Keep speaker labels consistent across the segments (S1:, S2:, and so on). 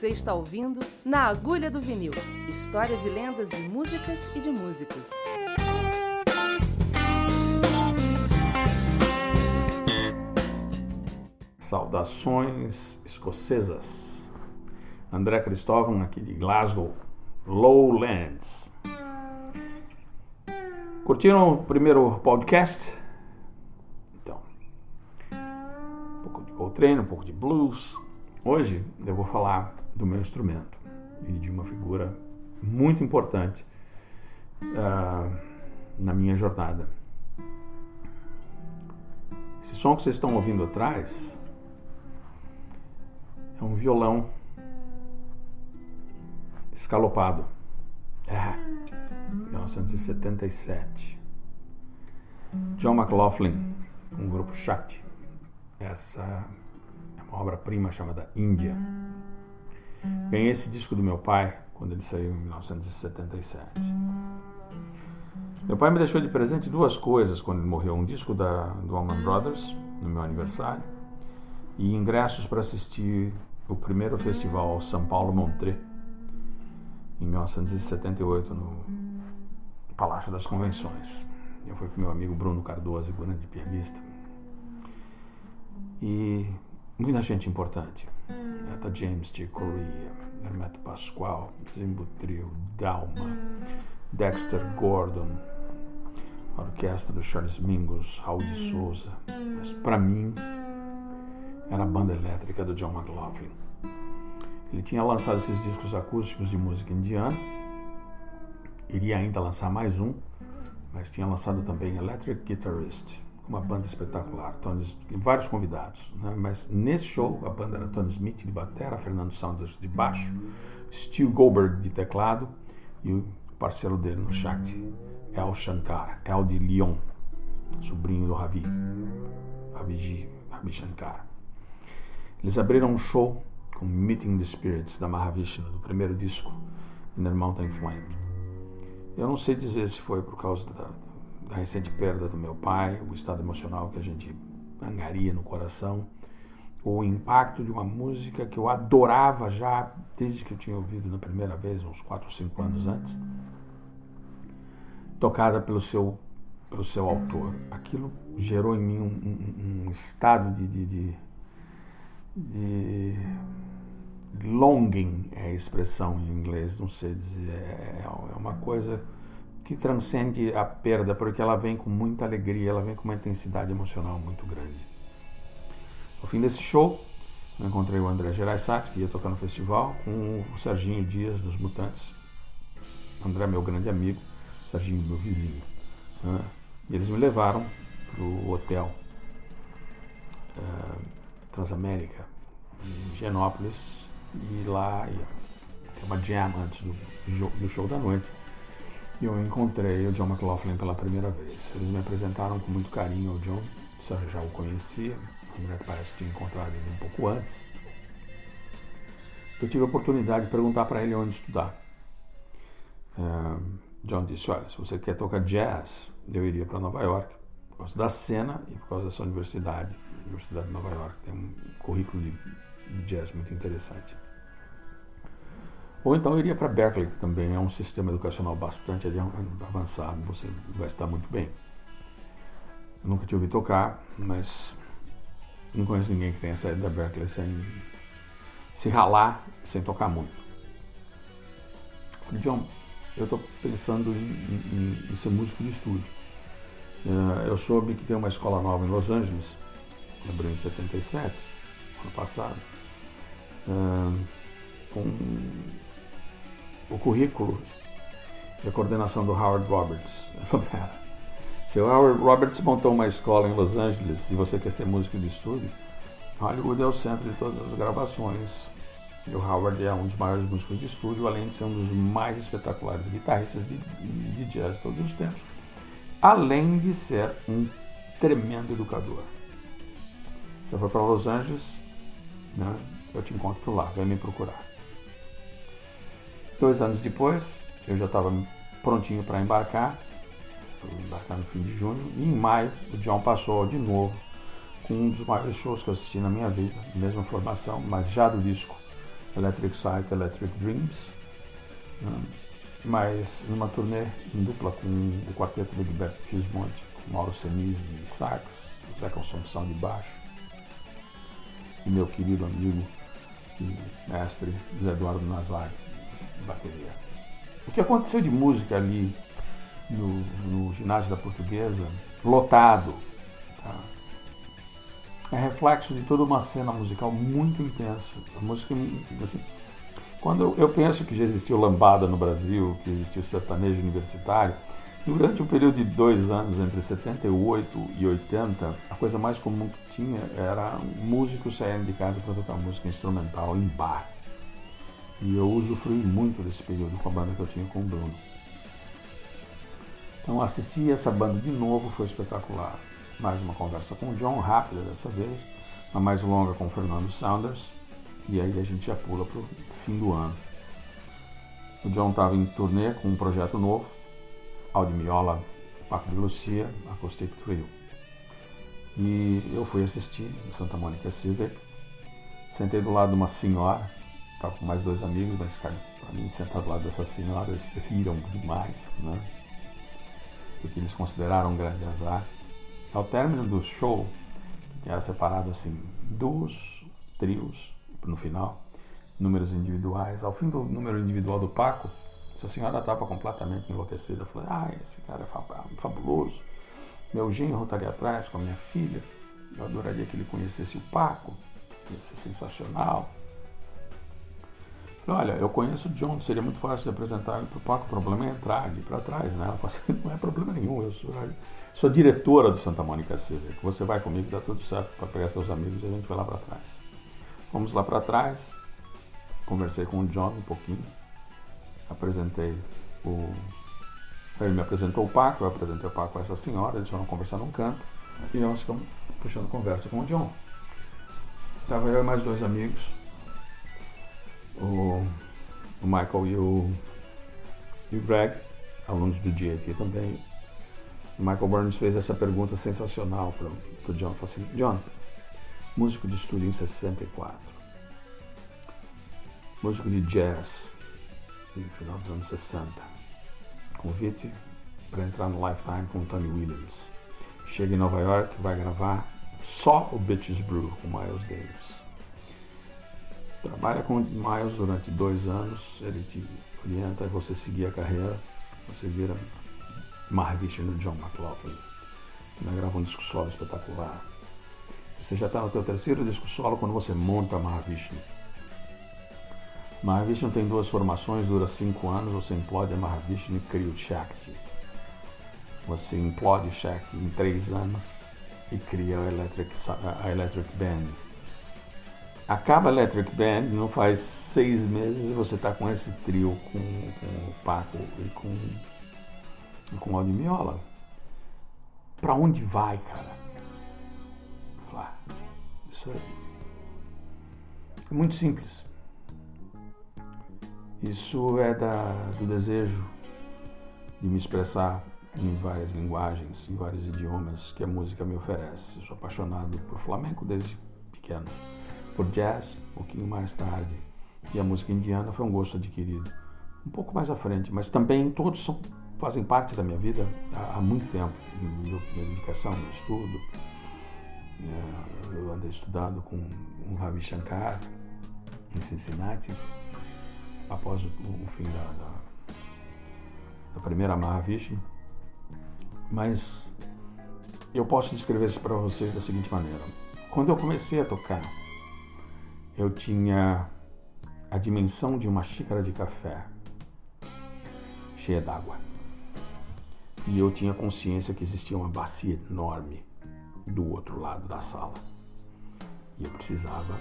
S1: Você está ouvindo Na Agulha do Vinil histórias e lendas de músicas e de músicos.
S2: Saudações escocesas. André Cristóvão, aqui de Glasgow, Lowlands. Curtiram o primeiro podcast? Então, um pouco de Coltrane, um pouco de blues. Hoje eu vou falar do meu instrumento e de uma figura muito importante uh, na minha jornada. Esse som que vocês estão ouvindo atrás é um violão escalopado. É, 1977. John McLaughlin, um grupo Shakti. Essa é uma obra-prima chamada Índia. Ganhei esse disco do meu pai quando ele saiu em 1977. Meu pai me deixou de presente duas coisas quando ele morreu: um disco da, do Allman Brothers, no meu aniversário, e ingressos para assistir o primeiro festival São Paulo Montré, em 1978, no Palácio das Convenções. Eu fui com meu amigo Bruno Cardoso, grande pianista. E muita gente importante. Etta James de Correa, Hermeto Pascoal, Zimbo Trio, Dalma, Dexter Gordon, a orquestra do Charles Mingus, Raul de Souza. Mas para mim era a banda elétrica do John McLaughlin. Ele tinha lançado esses discos acústicos de música indiana, iria ainda lançar mais um, mas tinha lançado também Electric Guitarist, uma banda espetacular, Tony, vários convidados, né? mas nesse show a banda era Tony Smith de batera, Fernando Saunders de baixo, Stu Goldberg de teclado e o parceiro dele no Shakti, El Shankar, El de Lyon, sobrinho do Ravi, Ravi, Ravi Shankar. Eles abriram um show com Meeting the Spirits da Mahavishnu, do primeiro disco, Inner Mountain Flame. Eu não sei dizer se foi por causa da, da recente perda do meu pai, o estado emocional que a gente angaria no coração, o impacto de uma música que eu adorava já desde que eu tinha ouvido na primeira vez, uns 4 ou 5 anos antes, tocada pelo seu, pelo seu autor. Aquilo gerou em mim um, um, um estado de, de, de, de, longing, é a expressão em inglês, não sei dizer, é, é uma coisa que transcende a perda, porque ela vem com muita alegria, ela vem com uma intensidade emocional muito grande. No fim desse show, eu encontrei o André Geraisati, que ia tocar no festival, com o Serginho Dias, dos Mutantes. O André meu grande amigo, o Serginho meu vizinho. Né? E eles me levaram para o hotel uh, Transamérica, em Genópolis, e lá ia ter uma jam antes do, do show da noite e eu encontrei o John McLaughlin pela primeira vez. Eles me apresentaram com muito carinho ao John, eu já o conhecia, André parece que tinha encontrado ele um pouco antes. Eu tive a oportunidade de perguntar para ele onde estudar. Uh, John disse: Olha, se você quer tocar jazz, eu iria para Nova York, por causa da cena e por causa dessa universidade. A Universidade de Nova York tem um currículo de jazz muito interessante. Ou então iria para Berkeley, que também é um sistema educacional bastante avançado, você vai estar muito bem. Eu nunca te ouvi tocar, mas não conheço ninguém que tenha saído da Berkeley sem se ralar, sem tocar muito. John, eu estou pensando em, em, em, ser músico de estúdio. Uh, eu soube que tem uma escola nova em Los Angeles, abriu em 77, ano passado, uh, com o currículo e a coordenação do Howard Roberts. Se o Howard Roberts montou uma escola em Los Angeles e você quer ser músico de estúdio, Hollywood é o centro de todas as gravações. E o Howard é um dos maiores músicos de estúdio, além de ser um dos mais espetaculares guitarristas de, de jazz de todos os tempos, além de ser um tremendo educador. Se eu for para Los Angeles, né, eu te encontro lá, vem me procurar. Dois anos depois, eu já estava prontinho para embarcar, embarcar no fim de junho, e em maio o John passou de novo com um dos maiores shows que eu assisti na minha vida, mesma formação, mas já do disco Electric Sight, Electric Dreams, né? mas numa turnê em dupla com o quarteto do Gilberto Gismonte, com Mauro Senise de sax, Zé Consumpção de baixo, e meu querido amigo e mestre Zé Eduardo Nazari, de bateria. O que aconteceu de música ali no, no ginásio da Portuguesa, lotado, tá? é reflexo de toda uma cena musical muito intensa. A música, assim, quando eu, penso que já existiu lambada no Brasil, que existiu sertanejo universitário, durante um período de dois anos, entre 78 e 80, a coisa mais comum que tinha era músicos saírem de casa para tocar música instrumental em bar. E eu usufrui muito desse período com a banda que eu tinha com o Bruno. Então assistir essa banda de novo foi espetacular. Mais uma conversa com o John, rápida dessa vez, uma mais longa com o Fernando Saunders, e aí a gente já pula para o fim do ano. O John estava em turnê com um projeto novo, Aldimiola, Paco de Lucia, Acoustic Trio. E eu fui assistir no Santa Mônica Civic, sentei do lado de uma senhora, estava com mais dois amigos, mas para mim sentar do lado dessa senhora, eles riram demais, né? Porque eles consideraram um grande azar. Ao término do show, que era separado assim, duos trios no final, números individuais. Ao fim do número individual do Paco, essa senhora estava completamente enlouquecida. Falou: Ah, esse cara é fabuloso. Meu genro estaria atrás com a minha filha. Eu adoraria que ele conhecesse o Paco. Ia ser sensacional. Olha, eu conheço o John, seria muito fácil de apresentar ele para o Paco. O problema é entrar ali para trás, né? Ela falou assim, não é problema nenhum, eu sou, sou diretora do Santa Mônica Silva. Você vai comigo, dá tudo certo para pegar seus amigos e a gente vai lá para trás. Fomos lá para trás, conversei com o John um pouquinho, apresentei o. Ele me apresentou o Paco, eu apresentei o Paco com essa senhora, eles foram conversar num canto e nós ficamos puxando conversa com o John. Estava eu e mais dois amigos, o, o Michael e o, e o Greg, alunos do GAT também. O Michael Burns fez essa pergunta sensacional para o John. Falou assim, John, músico de estúdio em 64, músico de jazz no final dos anos 60, convite para entrar no Lifetime com o Tony Williams. Chega em Nova York, vai gravar só o Bitches Brew com Miles Davis. Trabalha com Miles durante dois anos, ele te orienta a você seguir a carreira, você vira Mahavishnu no John McLaughlin. Ele grava um disco solo espetacular. Você já está no teu terceiro disco solo quando você monta Mahavishnu. Mahavishnu tem duas formações, dura cinco anos, você implode a Mahavishnu e cria o Shakti. Você implode o Shakti em três anos e cria a Electric, a Electric Band. Acaba Electric Band, não faz seis meses e você está com esse trio com, com o Paco e com, e com o Aldimiola. Pra onde vai, cara? Isso é, é muito simples. Isso é da, do desejo de me expressar em várias linguagens, em vários idiomas que a música me oferece. Eu sou apaixonado por flamenco desde pequeno, por jazz, um pouquinho mais tarde, e a música indiana foi um gosto adquirido um pouco mais à frente, mas também todos são, fazem parte da minha vida há, há muito tempo, minha dedicação, meu estudo, é, eu andei estudando com um Ravi Shankar em Cincinnati, após o, o fim da, da, da primeira Mahavishnu. Mas eu posso descrever isso para vocês da seguinte maneira. Quando eu comecei a tocar, eu tinha a dimensão de uma xícara de café cheia d'água. E eu tinha consciência que existia uma bacia enorme do outro lado da sala. E eu precisava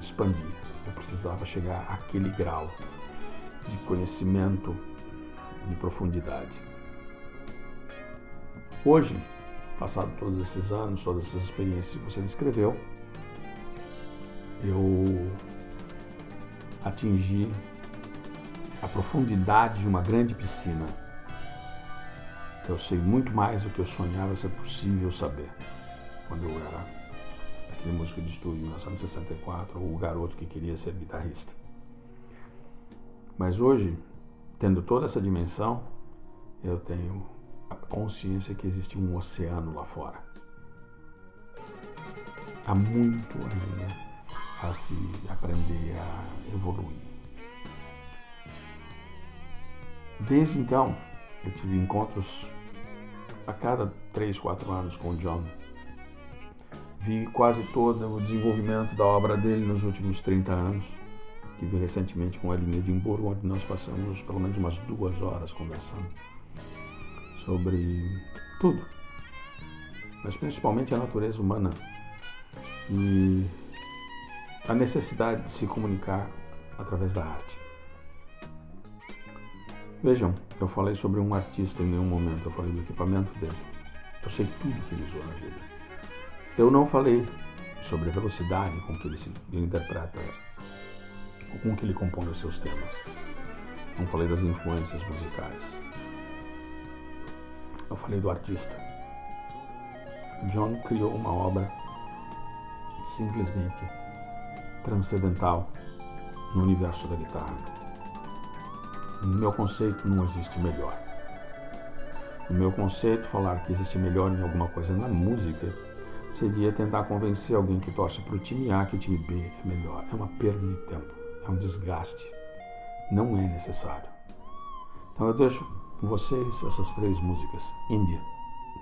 S2: expandir, eu precisava chegar àquele grau de conhecimento, de profundidade. Hoje, passado todos esses anos, todas essas experiências que você descreveu, eu atingi a profundidade de uma grande piscina eu sei muito mais do que eu sonhava ser possível saber quando eu era aquele músico de estúdio de 1964, ou o garoto que queria ser guitarrista. Mas hoje, tendo toda essa dimensão, eu tenho a consciência que existe um oceano lá fora. Há muito ainda a se aprender a evoluir. Desde então, eu tive encontros a cada três, quatro anos com o John. Vi quase todo o desenvolvimento da obra dele nos últimos 30 anos. Tive recentemente com ele em Edimburgo, onde nós passamos pelo menos umas duas horas conversando sobre tudo, mas principalmente a natureza humana e a necessidade de se comunicar através da arte. Vejam, eu falei sobre um artista em nenhum momento, eu falei do equipamento dele. Eu sei tudo que ele usou na vida. Eu não falei sobre a velocidade com que ele, se, ele interpreta, com que ele compõe os seus temas. Não falei das influências musicais. Eu falei do artista. John criou uma obra simplesmente transcendental no universo da guitarra. No meu conceito, não existe melhor. No meu conceito, falar que existe melhor em alguma coisa na música seria tentar convencer alguém que torce para o time A que o time B é melhor. É uma perda de tempo, é um desgaste. Não é necessário. Então eu deixo com vocês essas três músicas: India,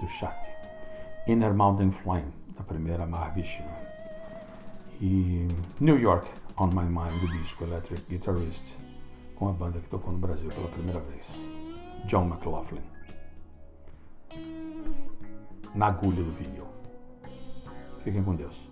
S2: do Shakti, Inner Mountain Flame, da primeira Mahavishnu, e New York, On My Mind, do disco Electric Guitarist, com a banda que tocou no Brasil pela primeira vez, John McLaughlin. Na agulha do vinil. Fiquem com Deus.